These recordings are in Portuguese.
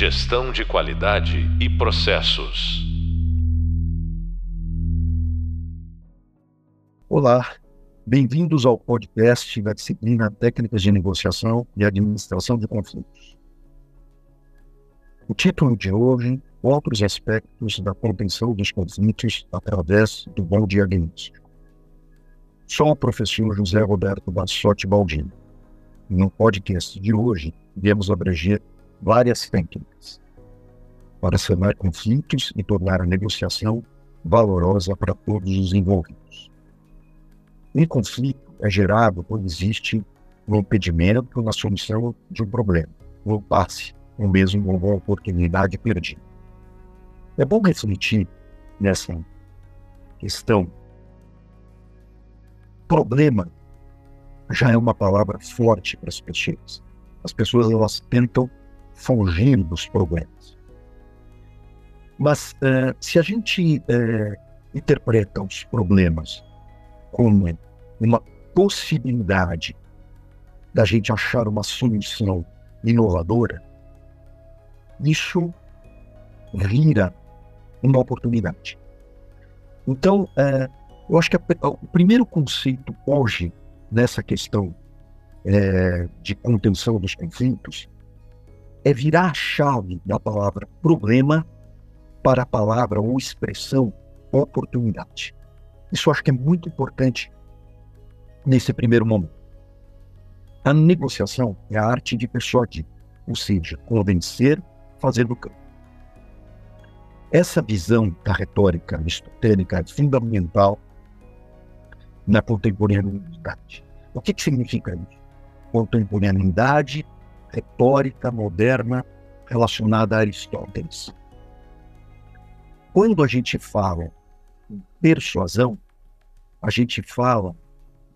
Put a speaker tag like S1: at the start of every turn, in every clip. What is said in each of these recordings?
S1: Gestão de qualidade e processos.
S2: Olá, bem-vindos ao podcast da disciplina Técnicas de Negociação e Administração de Conflitos. O título de hoje, Outros aspectos da contenção dos conflitos através do bom diagnóstico. Sou o professor José Roberto Bassotti Baldini. No podcast de hoje, iremos abranger várias técnicas para sanar conflitos e tornar a negociação valorosa para todos os envolvidos. Um conflito é gerado quando existe um impedimento na solução de um problema, um impasse, ou mesmo uma oportunidade perdida. É bom refletir nessa questão. Problema já é uma palavra forte para as pessoas. As pessoas elas tentam fugir dos problemas. Mas uh, se a gente uh, interpreta os problemas como uma possibilidade da gente achar uma solução inovadora, isso vira uma oportunidade. Então, uh, eu acho que a, o primeiro conceito hoje nessa questão de contenção dos conflitos é virar a chave da palavra problema para a palavra ou expressão oportunidade. Isso acho que é muito importante nesse primeiro momento. A negociação é a arte de persuadir, ou seja, convencer fazendo campo. Essa visão da retórica aristotélica é fundamental na contemporaneidade. O que, que significa isso? Contemporaneidade retórica moderna relacionada a Aristóteles. Quando a gente fala em persuasão, a gente fala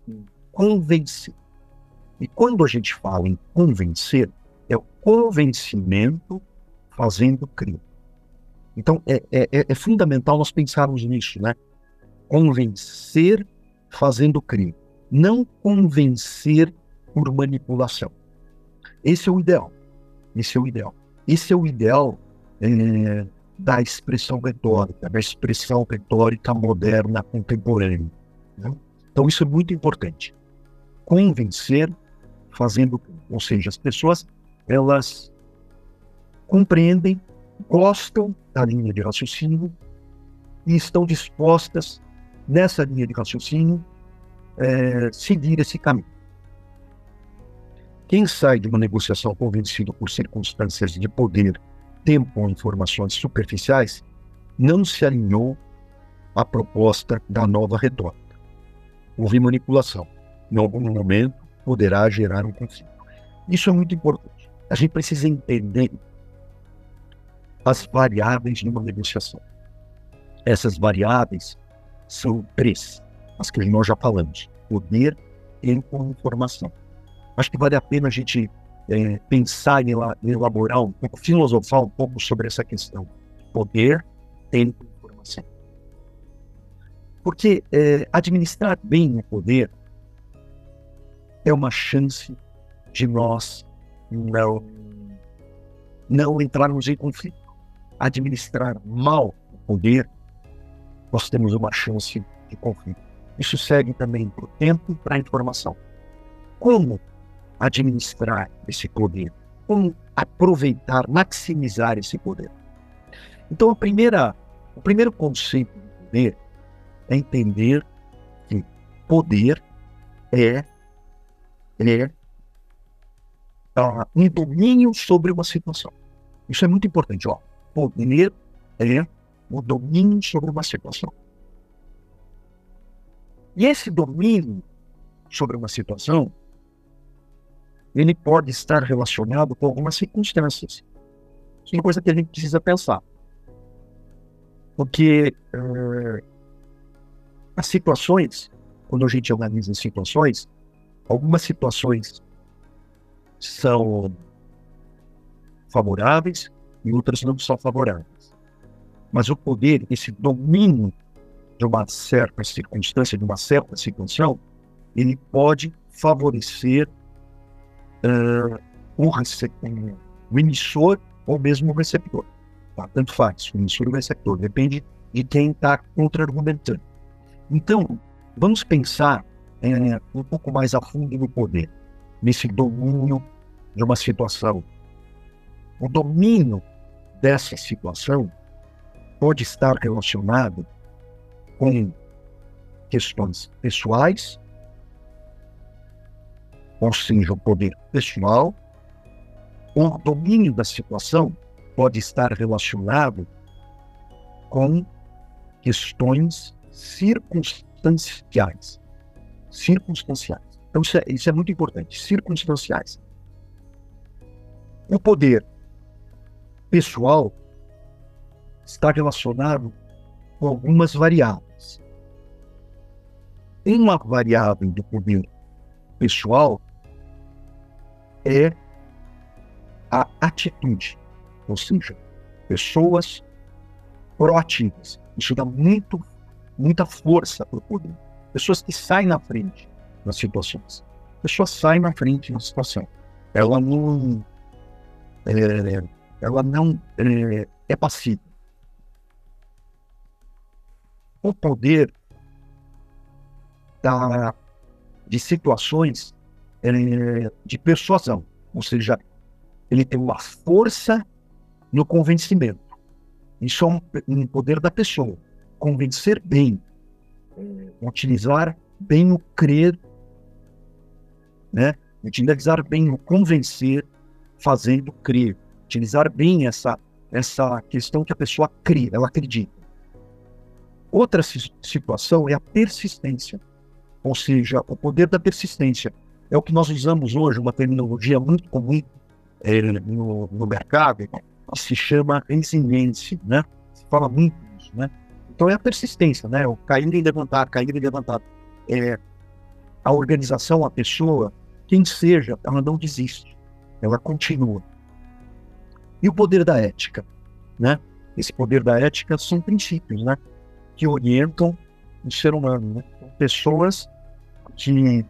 S2: em convencer. E quando a gente fala em convencer, é o convencimento fazendo crer. Então, é, é, é, é fundamental nós pensarmos nisso, né? Convencer fazendo crer. Não convencer por manipulação. Esse é o ideal. Esse é o ideal. Esse é o ideal é, da expressão retórica, da expressão retórica moderna contemporânea. Né? Então, isso é muito importante. Convencer fazendo, ou seja, as pessoas elas compreendem, gostam da linha de raciocínio e estão dispostas nessa linha de raciocínio é, seguir esse caminho. Quem sai de uma negociação convencido por circunstâncias de poder, tempo ou informações superficiais não se alinhou à proposta da nova retórica. Houve manipulação. Em algum momento poderá gerar um conflito. Isso é muito importante. A gente precisa entender as variáveis de uma negociação. Essas variáveis são três, as que nós já falamos: poder, tempo e informação acho que vale a pena a gente é, pensar e elaborar um pouco, filosofar um pouco sobre essa questão. Poder, tempo e informação. Porque é, administrar bem o poder é uma chance de nós não, não entrarmos em conflito. Administrar mal o poder, nós temos uma chance de conflito. Isso segue também para o tempo e para a informação. Como administrar esse poder, como aproveitar, maximizar esse poder. Então, a primeira, o primeiro conceito de poder é entender que poder é, é uh, um domínio sobre uma situação. Isso é muito importante. Ó. Poder é o domínio sobre uma situação. E esse domínio sobre uma situação ele pode estar relacionado com algumas circunstâncias. Isso é uma coisa que a gente precisa pensar. Porque uh, as situações, quando a gente analisa situações, algumas situações são favoráveis e outras não são favoráveis. Mas o poder, esse domínio de uma certa circunstância, de uma certa situação, ele pode favorecer uh, o, o emissor ou mesmo o receptor. Tá? Tanto faz, o emissor ou o receptor, depende de quem está contra-argumentando. Então, vamos pensar é, um pouco mais a fundo no poder, nesse domínio de uma situação. O domínio dessa situação pode estar relacionado com questões pessoais, ou seja, o poder pessoal, o domínio da situação pode estar relacionado com questões circunstanciais. Circunstanciais. Então, isso é, isso é muito importante. Circunstanciais. O poder pessoal está relacionado com algumas variáveis. Uma variável do poder pessoal é a atitude, ou seja, pessoas proativas. Isso dá muito, muita força para o poder. Pessoas que saem na frente nas situações. Pessoas saem na frente na situação. Ela não, é, ela não é, é passiva. O poder da, de situações de persuasão, ou seja, ele tem uma força no convencimento. Isso é um, um poder da pessoa. Convencer bem, é, utilizar bem o crer, né? utilizar bem o convencer, fazendo crer, utilizar bem essa, essa questão que a pessoa crê, ela acredita. Outra situação é a persistência, ou seja, o poder da persistência. É o que nós usamos hoje, uma terminologia muito comum é, no, no mercado, se chama resiliência, né? Se fala muito disso, né? Então é a persistência, né? O cair e levantar, cair e levantar. É, a organização, a pessoa, quem seja, ela não desiste, ela continua. E o poder da ética, né? Esse poder da ética são princípios, né? Que orientam o ser humano, né? Pessoas que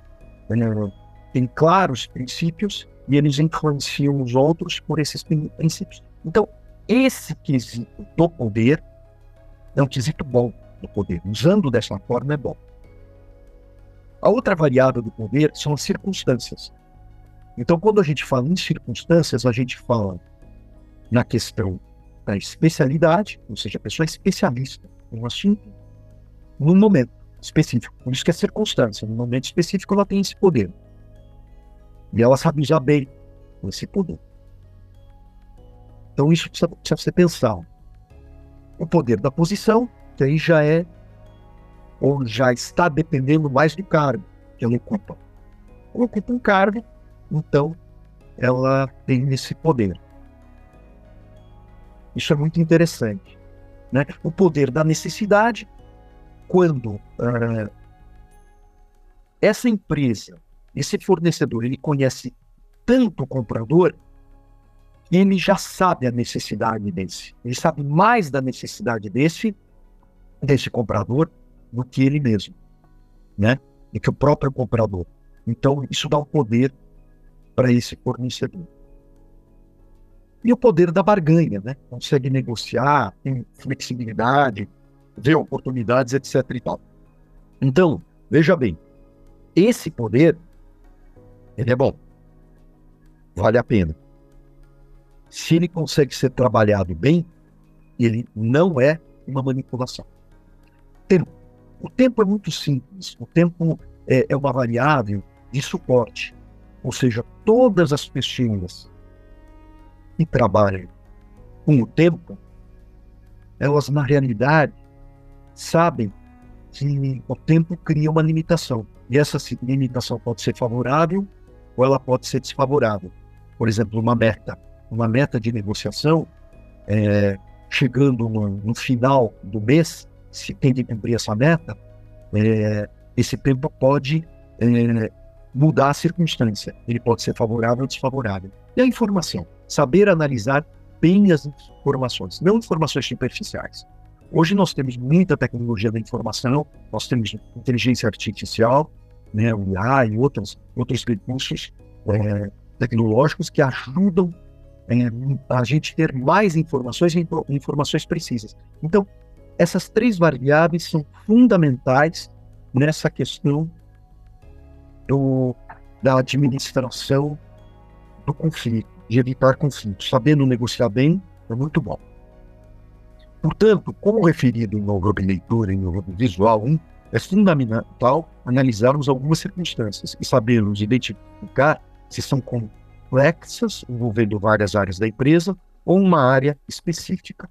S2: têm claros princípios e eles influenciam os outros por esses princípios. Então, esse quesito do poder é um quesito bom do poder. Usando dessa forma é bom. A outra variável do poder são as circunstâncias. Então, quando a gente fala em circunstâncias, a gente fala na questão da especialidade, ou seja, a pessoa é especialista em um assunto, num momento específico. Por isso que é circunstância. No momento específico, ela tem esse poder. E ela sabe usar bem esse poder. Então isso precisa, precisa ser pensado. O poder da posição, que aí já é, ou já está dependendo mais do cargo que ela ocupa. Ela ocupa um cargo, então ela tem esse poder. Isso é muito interessante. Né? O poder da necessidade, quando uh, essa empresa esse fornecedor ele conhece tanto o comprador ele já sabe a necessidade desse. Ele sabe mais da necessidade desse desse comprador do que ele mesmo, né? Do que o próprio comprador. Então isso dá um poder para esse fornecedor. E o poder da barganha, né? Consegue negociar, tem flexibilidade, vê oportunidades, etc. E tal. Então, veja bem, esse poder ele é bom. Vale a pena. Se ele consegue ser trabalhado bem, ele não é uma manipulação. Tempo. O tempo é muito simples. O tempo é, é uma variável de suporte. Ou seja, todas as pessoas que trabalham com o tempo, elas na realidade sabem que o tempo cria uma limitação. E essa limitação pode ser favorável ou ela pode ser desfavorável. Por exemplo, uma meta, uma meta de negociação, é, chegando no, no, final do mês, se tem de cumprir essa meta, é, esse tempo pode é, mudar a circunstância. Ele pode ser favorável ou desfavorável. E a informação, saber analisar bem as informações, não informações superficiais. Hoje nós temos muita tecnologia da informação, nós temos inteligência artificial, né, o IA e outros, outros recursos é, tecnológicos que ajudam é, a gente ter mais informações e informações precisas. Então, essas três variáveis são fundamentais nessa questão do, da administração do conflito, de evitar conflitos. Sabendo negociar bem é muito bom. Portanto, como referido no Hub Leitura e no Hub Visual 1, é fundamental analisarmos algumas circunstâncias e sabermos identificar se são complexas, envolvendo várias áreas da empresa, ou uma área específica.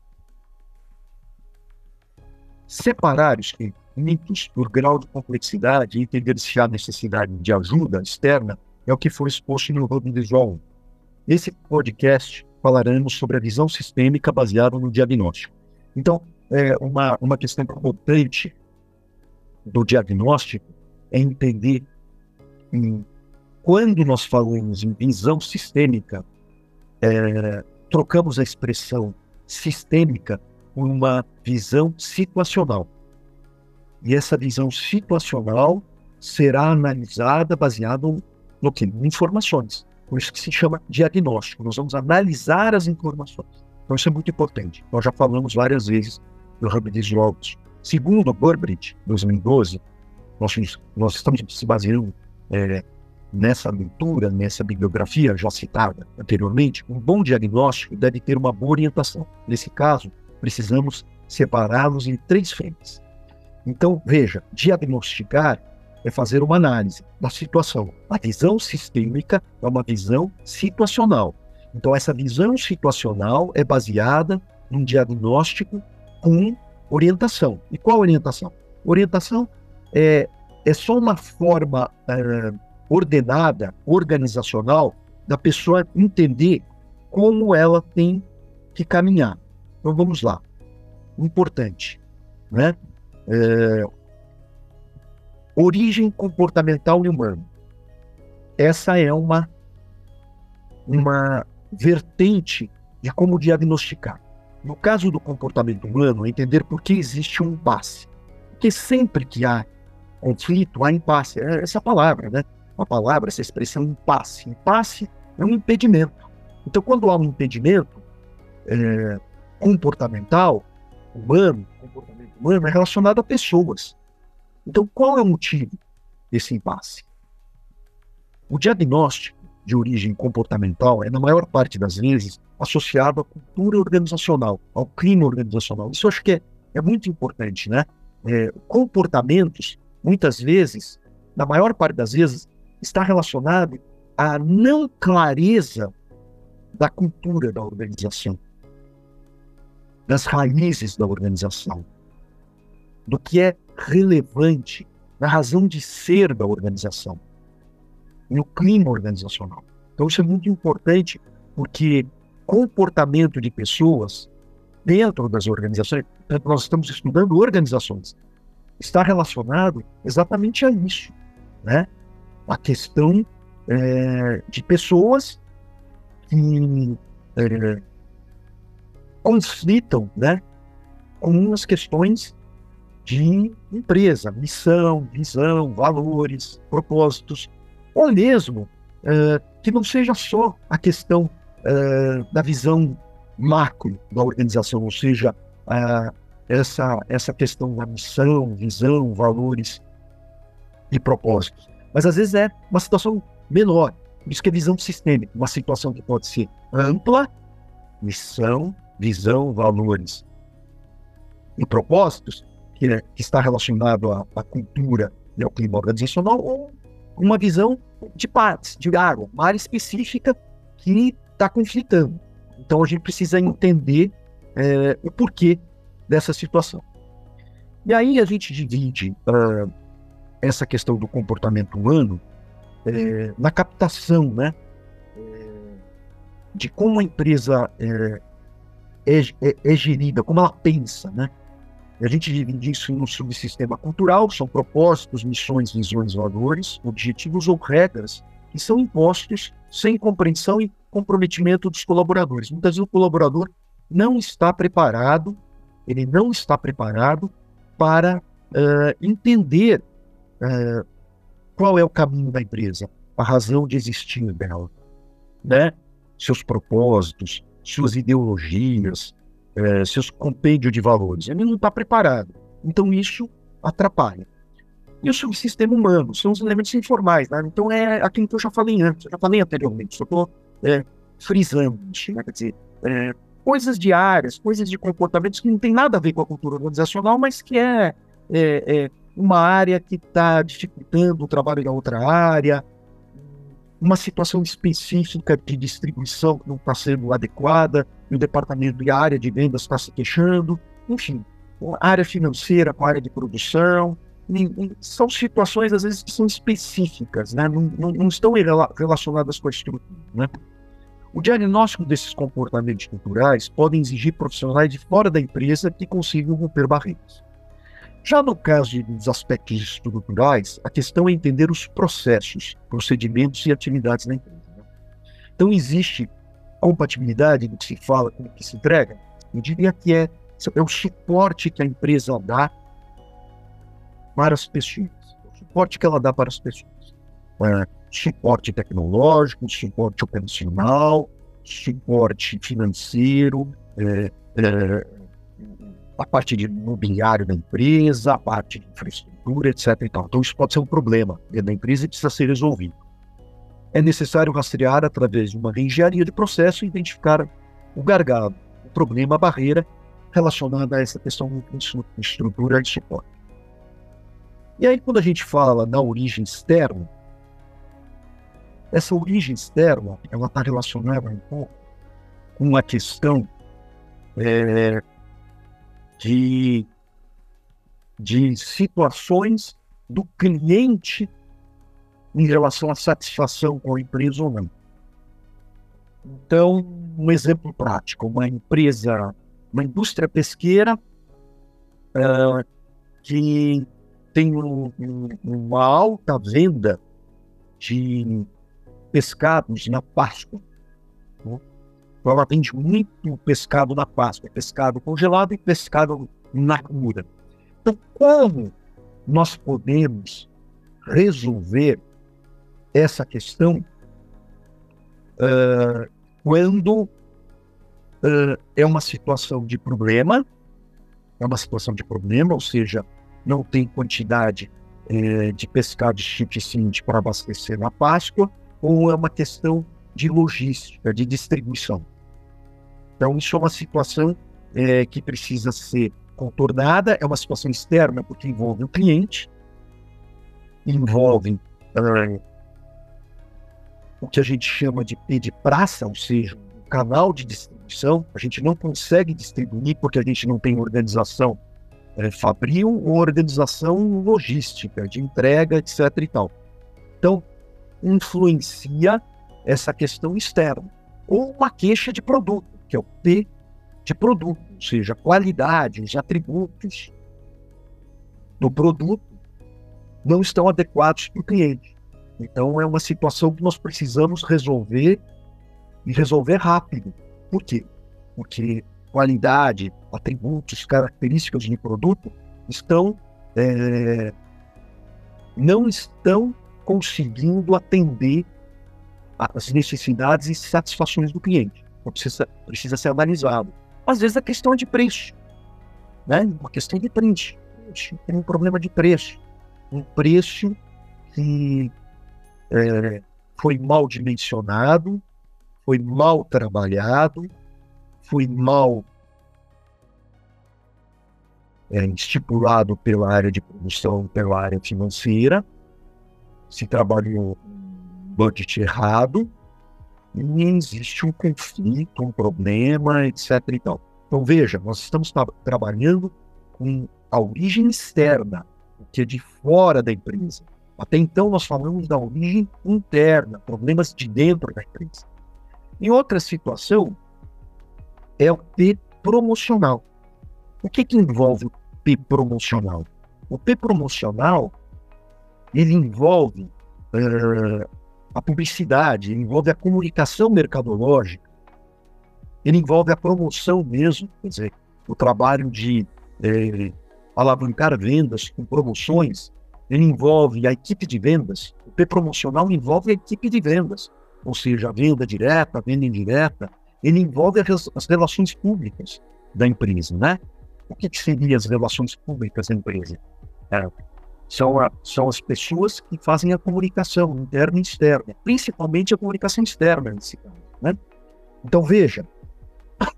S2: Separar os conflitos por grau de complexidade e entender se há necessidade de ajuda externa é o que foi exposto no Hub Visual 1. Nesse podcast falaremos sobre a visão sistêmica baseada no diagnóstico. Então, é uma, uma questão importante do diagnóstico é entender em, quando nós falamos em visão sistêmica, é, trocamos a expressão sistêmica por uma visão situacional. E essa visão situacional será analisada baseada no que? Informações. Por isso que se chama diagnóstico. Nós vamos analisar as informações. Então isso é muito importante. Nós já falamos várias vezes do de Logos. Segundo Burbridge, 2012, nós, nós estamos se baseando é, nessa leitura, nessa bibliografia já citada anteriormente. Um bom diagnóstico deve ter uma boa orientação. Nesse caso, precisamos separá-los em três frentes. Então, veja, diagnosticar é fazer uma análise da situação. A visão sistêmica é uma visão situacional. Então, essa visão situacional é baseada num diagnóstico com orientação. E qual orientação? Orientação é, é só uma forma é, ordenada, organizacional, da pessoa entender como ela tem que caminhar. Então vamos lá. Importante, né? É, origem comportamental humana. Essa é uma uma vertente de como diagnosticar. No caso do comportamento humano, é entender por que existe um impasse. Porque sempre que há conflito, há impasse. É essa palavra, né? Uma palavra, essa expressão impasse. Impasse é um impedimento. Então, quando há um impedimento é, comportamental, humano, comportamento humano, é relacionado a pessoas. Então, qual é o motivo desse impasse? O diagnóstico de origem comportamental é, na maior parte das vezes, associado à cultura organizacional, ao clima organizacional. Isso eu acho que é, é muito importante, né? É, comportamentos, muitas vezes, na maior parte das vezes, está relacionado à não clareza da cultura da organização, das raízes da organização, do que é relevante, da razão de ser da organização no clima organizacional. Então, isso é muito importante, porque comportamento de pessoas dentro das organizações, nós estamos estudando organizações, está relacionado exatamente a isso, né? A questão é, de pessoas que é, conflitam, né? Com as questões de empresa, missão, visão, valores, propósitos ou mesmo uh, que não seja só a questão uh, da visão macro da organização, ou seja, uh, essa, essa questão da missão, visão, valores e propósitos. Mas às vezes é uma situação menor, isso que é visão sistêmica, uma situação que pode ser ampla, missão, visão, valores e propósitos, que, é, que está relacionado à, à cultura e ao clima organizacional, ou uma visão de partes, de área, uma área específica que está conflitando. Então a gente precisa entender é, o porquê dessa situação. E aí a gente divide uh, essa questão do comportamento humano é, na captação, né? De como a empresa é, é, é, é gerida, como ela pensa, né? A gente divide isso no subsistema cultural, são propósitos, missões, visões, valores, objetivos ou regras que são impostos sem compreensão e comprometimento dos colaboradores. Muitas vezes o colaborador não está preparado, ele não está preparado para uh, entender uh, qual é o caminho da empresa, a razão de existir dela, né? seus propósitos, suas ideologias, é, seus compêndios de valores. Ele não está preparado. Então isso atrapalha. E o subsistema humano são os elementos informais. Né? Então é aquilo que eu já falei antes, eu já falei anteriormente, só estou é, frisando. Né? Quer dizer, é, coisas diárias, coisas de comportamentos que não tem nada a ver com a cultura organizacional, mas que é, é, é uma área que está dificultando o trabalho da outra área, uma situação específica de distribuição que não está sendo adequada, e o departamento e a área de vendas está se queixando, enfim, a área financeira com a área de produção, são situações às vezes que são específicas, né? não, não, não estão relacionadas com a estrutura. Né? O diagnóstico desses comportamentos culturais podem exigir profissionais de fora da empresa que consigam romper barreiras. Já no caso dos aspectos estruturais, a questão é entender os processos, procedimentos e atividades da empresa. Né? Então, existe compatibilidade do que se fala com o que se entrega? Eu diria que é, é o suporte que a empresa dá para as pessoas, o suporte que ela dá para as pessoas. É, suporte tecnológico, suporte operacional, suporte financeiro, é, é, a parte de mobiliário da empresa, a parte de infraestrutura, etc. Então, isso pode ser um problema dentro da empresa e precisa ser resolvido. É necessário rastrear através de uma reengenharia de processo e identificar o gargalo, o problema, a barreira relacionada a essa questão de estrutura de suporte. E aí, quando a gente fala na origem externa, essa origem externa, ela está relacionada um pouco com a questão é, de, de situações do cliente em relação à satisfação com a empresa ou não. Então, um exemplo prático, uma empresa, uma indústria pesqueira uh, que tem um, um, uma alta venda de pescados na Páscoa. Né? Ela vende muito pescado na Páscoa, pescado congelado e pescado na cura. Então, como nós podemos resolver essa questão uh, quando uh, é uma situação de problema, é uma situação de problema, ou seja, não tem quantidade uh, de pescado suficiente para abastecer na Páscoa, ou é uma questão de logística, de distribuição. Então, isso é uma situação é, que precisa ser contornada, é uma situação externa, porque envolve o cliente, envolve uh, o que a gente chama de P de praça, ou seja, um canal de distribuição. A gente não consegue distribuir porque a gente não tem organização é, fabril ou organização logística, de entrega, etc. e tal. Então, influencia essa questão externa. Ou uma queixa de produto, que é o P de produto, ou seja, qualidade, os atributos do produto não estão adequados para o cliente. Então é uma situação que nós precisamos resolver e resolver rápido. Por quê? Porque qualidade, atributos, características de produto estão é, não estão conseguindo atender as necessidades e satisfações do cliente. Então precisa, precisa ser analisado. Às vezes a questão é de preço, né? Uma questão de preço. Tem um problema de preço. Um preço que é, foi mal dimensionado, foi mal trabalhado, foi mal é, estipulado pela área de produção, pela área financeira, se trabalhou um budget errado e existe um conflito, um problema, etc. Então, então veja, nós estamos tra trabalhando com a origem externa, o que é de fora da empresa. Até então nós falamos da origem interna, problemas de dentro da empresa. Em outra situação, é o P promocional. O que, que envolve o P promocional? O P promocional ele envolve uh, a publicidade, ele envolve a comunicação mercadológica, ele envolve a promoção mesmo, quer dizer, o trabalho de eh, alavancar vendas com promoções, ele envolve a equipe de vendas, o P promocional envolve a equipe de vendas, ou seja, a venda direta, a venda indireta, ele envolve as, as relações públicas da empresa, né? O que, que seriam as relações públicas da empresa? É, são, a, são as pessoas que fazem a comunicação interna e externa, principalmente a comunicação externa nesse caso, né? Então, veja,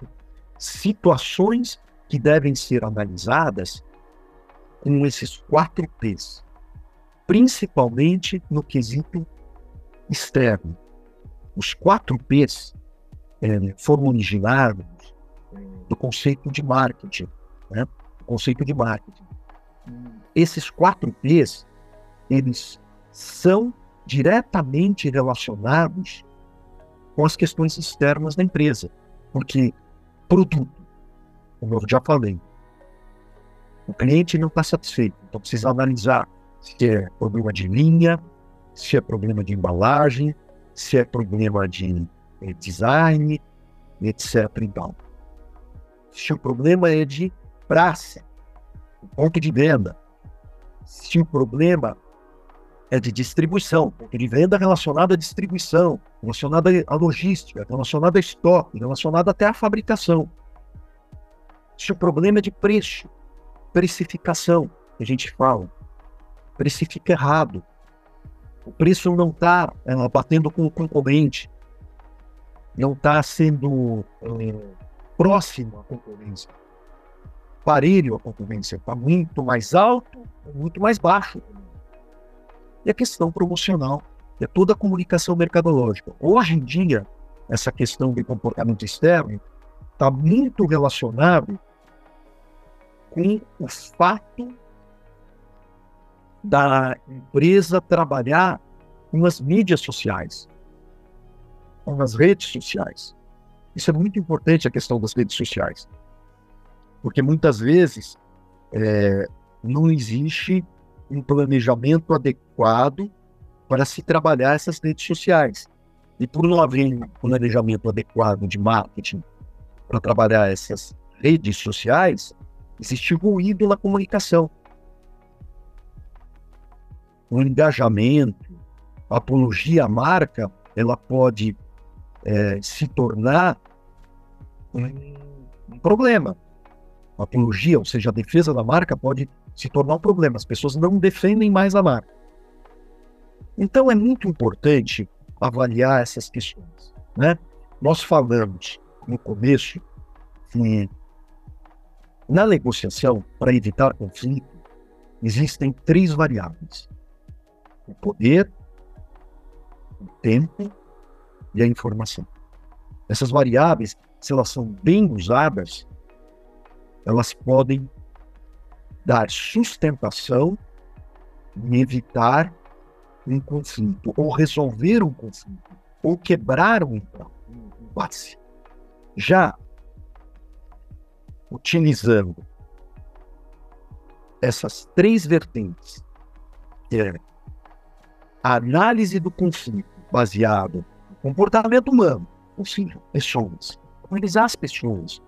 S2: situações que devem ser analisadas com esses quatro P's, principalmente no quesito externo. Os quatro P's é, foram originados do conceito de marketing, né? O conceito de marketing. Esses quatro P's, eles são diretamente relacionados com as questões externas da empresa, porque produto, como eu já falei, o cliente não está satisfeito, então precisa analisar se é problema de linha, se é problema de embalagem, se é problema de eh, design, etc. Então, se o problema é de praça, ponto de venda, se o problema é de distribuição, de venda relacionado à distribuição, relacionado à logística, relacionado a estoque, relacionado até à fabricação. Se o problema é de preço, precificação, que a gente fala, precifica errado. O preço não está é, eh, batendo com o concorrente, não está sendo é, próximo à concorrência, parelho à concorrência, está muito mais alto muito mais baixo. E a questão promocional, é toda a comunicação mercadológica. Hoje em dia, essa questão de comportamento externo está muito relacionado com o fato da empresa trabalhar com as mídias sociais, com as redes sociais. Isso é muito importante, a questão das redes sociais. Porque muitas vezes é, não existe um planejamento adequado para se trabalhar essas redes sociais. E por não haver um planejamento adequado de marketing para trabalhar essas redes sociais, existe ruído na comunicação. O engajamento, a apologia à marca, ela pode é, se tornar um, um problema. A apologia, ou seja, a defesa da marca, pode se tornar um problema. As pessoas não defendem mais a marca. Então é muito importante avaliar essas questões. Né? Nós falamos no começo que na negociação, para evitar conflito, existem três variáveis: o poder, o tempo e a informação. Essas variáveis, se elas são bem usadas, elas podem dar sustentação e evitar um conflito, ou resolver um conflito, ou quebrar um impasse. Já utilizando essas três vertentes, que é a análise do conflito baseado no comportamento humano, ou seja, pessoas, analisar as pessoas,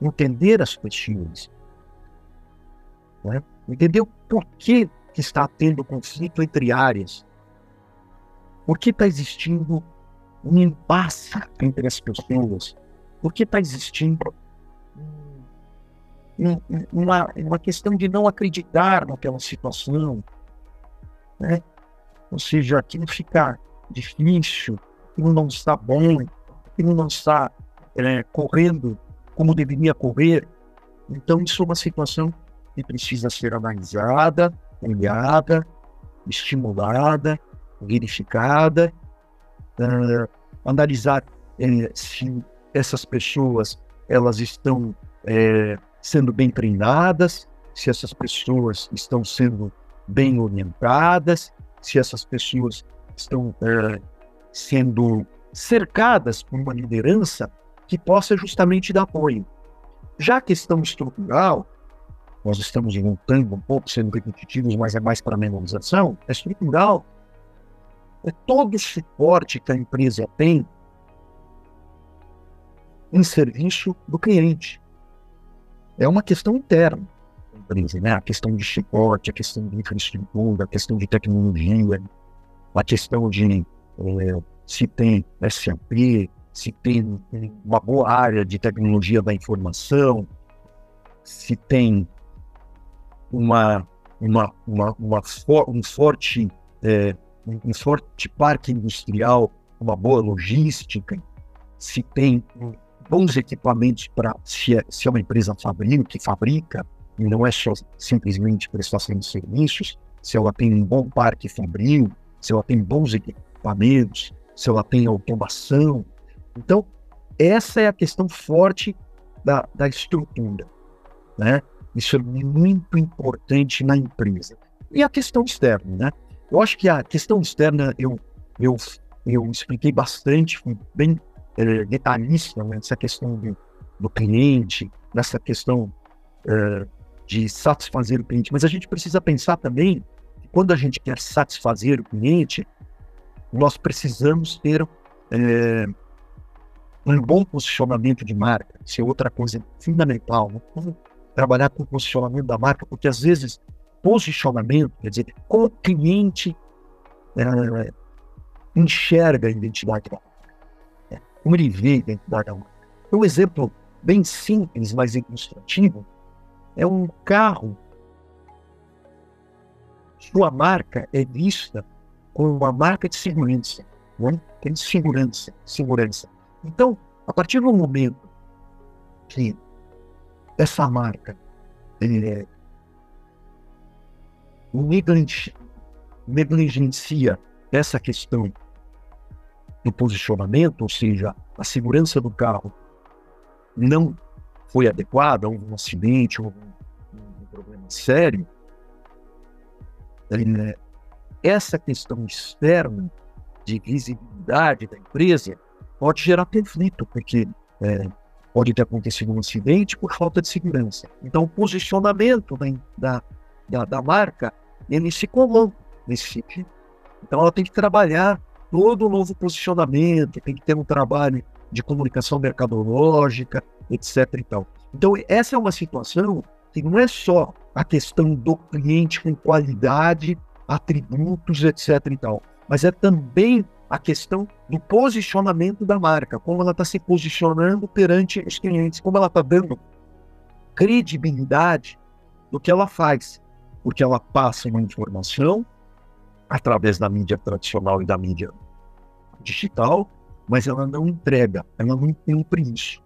S2: entender as pessoas, né? entender o porquê que está tendo conflito entre áreas, por que está existindo um impasse entre as pessoas, por que está existindo uma, uma questão de não acreditar naquela situação, né? Ou seja, aquilo fica difícil, aquilo não está bom, aquilo não está é, correndo como deveria correr. Então, isso é uma situação que precisa ser analisada, olhada, estimulada, verificada, uh, analisar eh, se essas pessoas elas estão eh, sendo bem treinadas, se essas pessoas estão sendo bem orientadas, se essas pessoas estão é, sendo cercadas por uma liderança que possa justamente dar apoio. Já a questão estrutural, nós estamos voltando um pouco, sendo repetitivos, mas é mais para a memorização, é estrutural é todo o suporte que a empresa tem em serviço do cliente é uma questão interna da empresa, né? A questão de suporte, a questão de infraestrutura, a questão de tecnologia, a questão de é, se tem SAP, se tem uma boa área de tecnologia da informação, se tem uma, uma, uma, uma for, um, forte, é, um forte parque industrial, uma boa logística, se tem bons equipamentos para se, é, se é uma empresa fabril, que fabrica, e não é só simplesmente prestação de serviços, se ela tem um bom parque fabril, se ela tem bons equipamentos, se ela tem automação. Então, essa é a questão forte da, da estrutura. Né? Isso é muito importante na empresa. E a questão externa, né? Eu acho que a questão externa eu, eu, eu expliquei bastante, fui bem é, detalhista nessa né? questão do, do cliente, nessa questão é, de satisfazer o cliente. Mas a gente precisa pensar também que quando a gente quer satisfazer o cliente, nós precisamos ter é, um bom posicionamento de marca. Isso é outra coisa fundamental. Né? Trabalhar com o posicionamento da marca, porque às vezes posicionamento, quer dizer, como o cliente é, enxerga a identidade da marca, né? como ele vê a identidade da marca. Um exemplo bem simples, mas ilustrativo, é um carro. Sua marca é vista como uma marca de segurança, né? tem segurança, segurança. Então, a partir do momento que essa marca é, negligencia essa questão do posicionamento, ou seja, a segurança do carro não foi adequada, houve um acidente, houve um, um problema sério, é, essa questão externa de visibilidade da empresa pode gerar conflito, porque é, pode ter acontecido um acidente por falta de segurança. Então, o posicionamento da, da, da marca, ele se coloca nesse sentido. Então, ela tem que trabalhar todo o novo posicionamento, tem que ter um trabalho de comunicação mercadológica, etc. E tal. Então, essa é uma situação que não é só a questão do cliente com qualidade, atributos, etc. E tal, mas é também a questão do posicionamento da marca, como ela está se posicionando perante os clientes, como ela está dando credibilidade do que ela faz, porque ela passa uma informação através da mídia tradicional e da mídia digital, mas ela não entrega, ela não cumpre isso.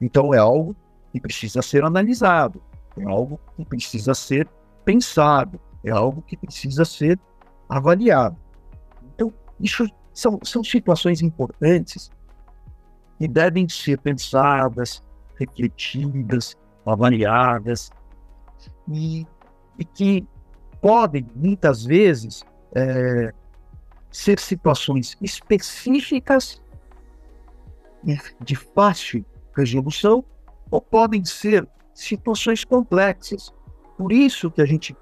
S2: Então é algo que precisa ser analisado, é algo que precisa ser pensado, é algo que precisa ser avaliado. Então, isso são, são situações importantes que devem ser pensadas, refletidas, avaliadas e, e que podem, muitas vezes, é, ser situações específicas de fácil resolução ou podem ser situações complexas. Por isso que a gente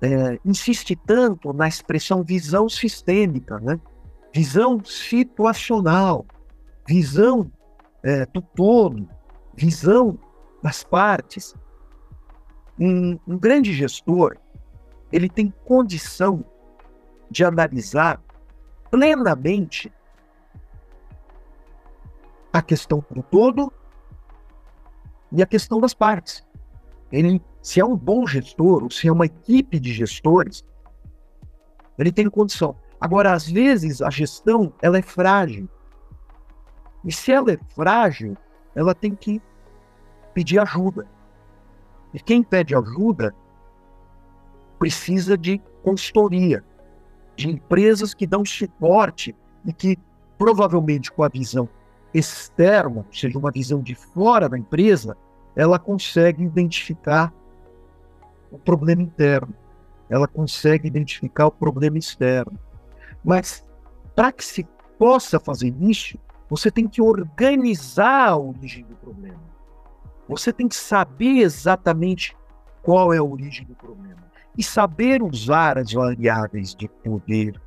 S2: é, insiste tanto na expressão visão sistêmica, né? Visão situacional, visão é, do todo, visão das partes. Um, um grande gestor, ele tem condição de analisar plenamente a questão do todo e a questão das partes. Ele, se é um bom gestor, ou se é uma equipe de gestores, ele tem condição. Agora, às vezes, a gestão ela é frágil. E se ela é frágil, ela tem que pedir ajuda. E quem pede ajuda precisa de consultoria, de empresas que dão suporte e que, provavelmente, com a visão externa, ou seja, uma visão de fora da empresa, ela consegue identificar o problema interno, ela consegue identificar o problema externo. Mas para que se possa fazer isso, você tem que organizar a origem do problema. Você tem que saber exatamente qual é a origem do problema. E saber usar as variáveis de poder,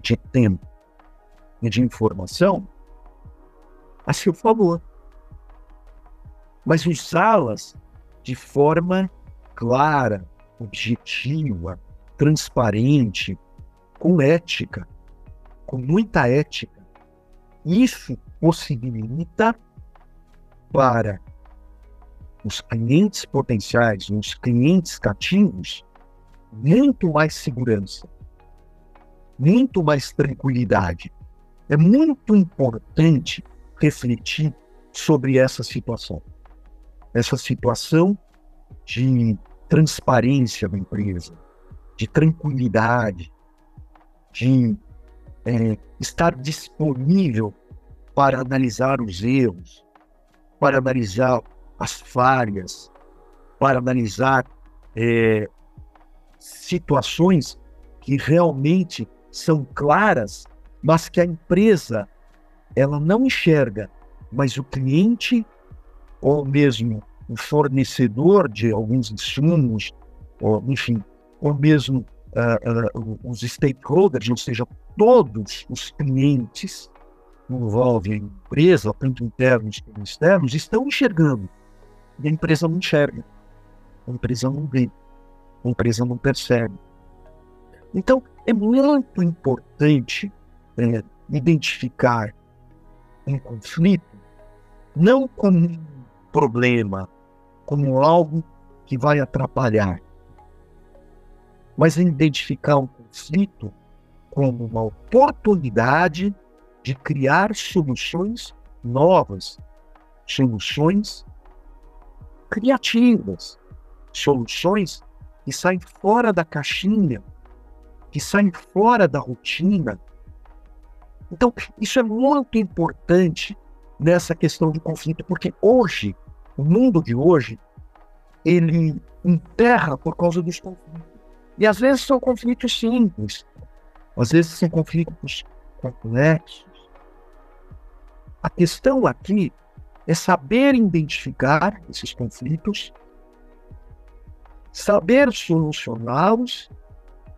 S2: de tempo e de informação a seu favor. Mas usá-las de forma clara, objetiva, transparente, com ética. com muita ética, isso possibilita para os clientes potenciais, os clientes cativos, muito mais segurança, muito mais tranquilidade. É muito importante refletir sobre essa situação. Essa situação de transparência da empresa, de tranquilidade, de é, estar disponível para analisar os erros, para analisar as falhas, para analisar é, situações que realmente são claras, mas que a empresa ela não enxerga, mas o cliente ou mesmo o fornecedor de alguns insumos, ou enfim, ou mesmo uh, os stakeholders, ou seja, todos os clientes que envolvem a empresa, tanto internos como externos, estão enxergando. E a empresa não enxerga. A empresa não vê. A empresa não percebe. Então, é muito importante é, identificar um conflito não como um problema, como algo que vai atrapalhar, mas identificar um conflito como uma oportunidade de criar soluções novas, soluções criativas, soluções que saem fora da caixinha, que saem fora da rotina. Então, isso é muito importante nessa questão de conflito, porque hoje, o mundo de hoje, ele enterra por causa dos conflitos. E às vezes são conflitos simples, às vezes são conflitos complexos. A questão aqui é saber identificar esses conflitos, saber solucioná-los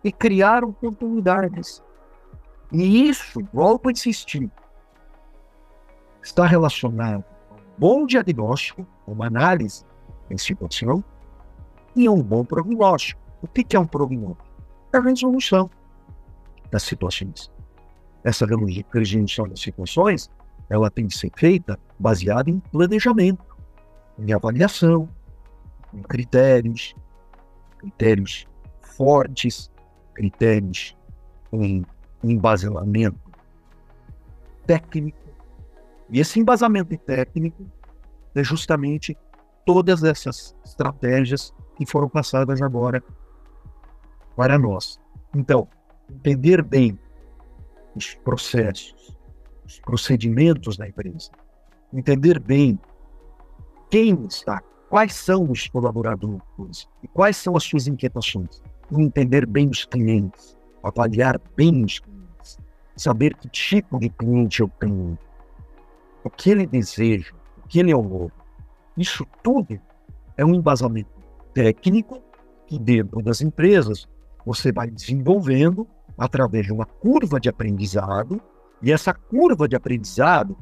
S2: e criar oportunidades. E isso, volto a insistir, está relacionado a um bom diagnóstico, uma análise em situação e um bom prognóstico. O que é um prognóstico? É a resolução das situações. Essa resolução das situações, ela tem que ser feita baseada em planejamento, em avaliação, em critérios, critérios fortes, critérios em embasamento técnico, e esse embasamento técnico é justamente todas essas estratégias que foram passadas agora para nós. Então, entender bem os processos, os procedimentos da empresa, entender bem quem está, quais são os colaboradores e quais são as suas inquietações, entender bem os clientes, avaliar bem os clientes, saber que tipo de cliente eu tenho, o que ele deseja, o que ele é. Isso tudo é um embasamento técnico que dentro das empresas você vai desenvolvendo através de uma curva de aprendizado, e essa curva de aprendizado,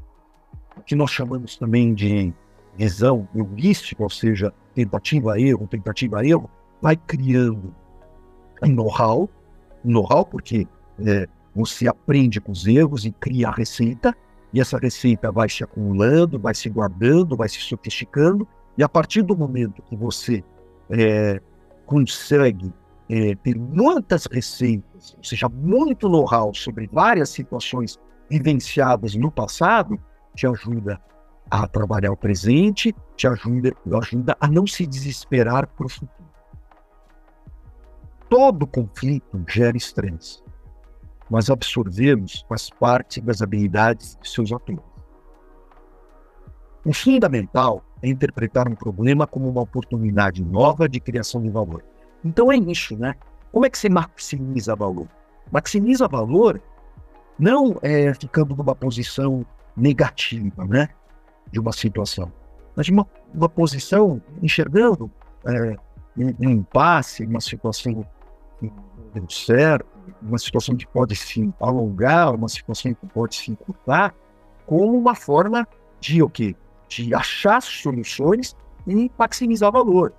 S2: que nós chamamos também de visão heurística, ou seja, tentativa-erro, tentativa-erro, vai criando know-how, know-how porque é, você aprende com os erros e cria a receita, e essa receita vai se acumulando, vai se guardando, vai se sofisticando, e a partir do momento que você é, consegue é, ter muitas receitas, ou seja, muito know-how sobre várias situações vivenciadas no passado, te ajuda a trabalhar o presente, te ajuda, ajuda a não se desesperar para o futuro. Todo conflito gera estresse mas absorvemos faz parte das habilidades de seus atores. O fundamental é interpretar um problema como uma oportunidade nova de criação de valor. Então é isso, né? Como é que você maximiza valor? Maximiza valor não é ficando numa posição negativa, né? De uma situação, mas de uma, uma posição enxergando é, um, impasse, uma situação que não deu certo, uma situação que pode se alongar, uma situação que pode se encurtar, como uma forma de o quê? De achar soluções e maximizar valor.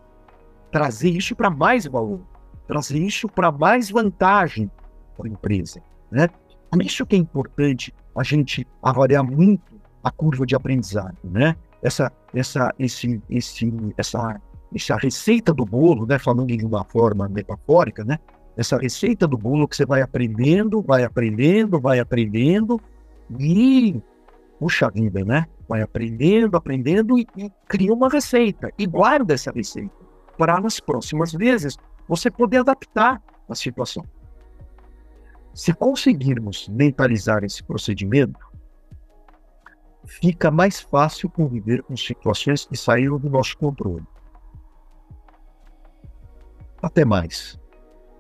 S2: Trazer isso para mais valor, trazer isso para mais vantagem para a empresa. Né? Por isso que é importante a gente avaliar muito a curva de aprendizado, né? Essa, essa, esse, esse, essa, essa receita do bolo, né? Falando de uma forma metafórica, né? Essa receita do bolo que você vai aprendendo, vai aprendendo, vai aprendendo e puxa vida, né? Vai aprendendo, aprendendo e, e cria uma receita e guarda essa receita para nas próximas vezes você poder adaptar a situação. Se conseguirmos mentalizar esse procedimento, fica mais fácil conviver com situações que saíram do nosso controle. Até mais.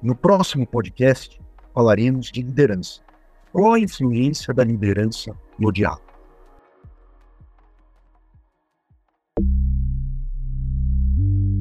S2: No próximo podcast, falaremos de liderança. Qual a influência da liderança no diálogo?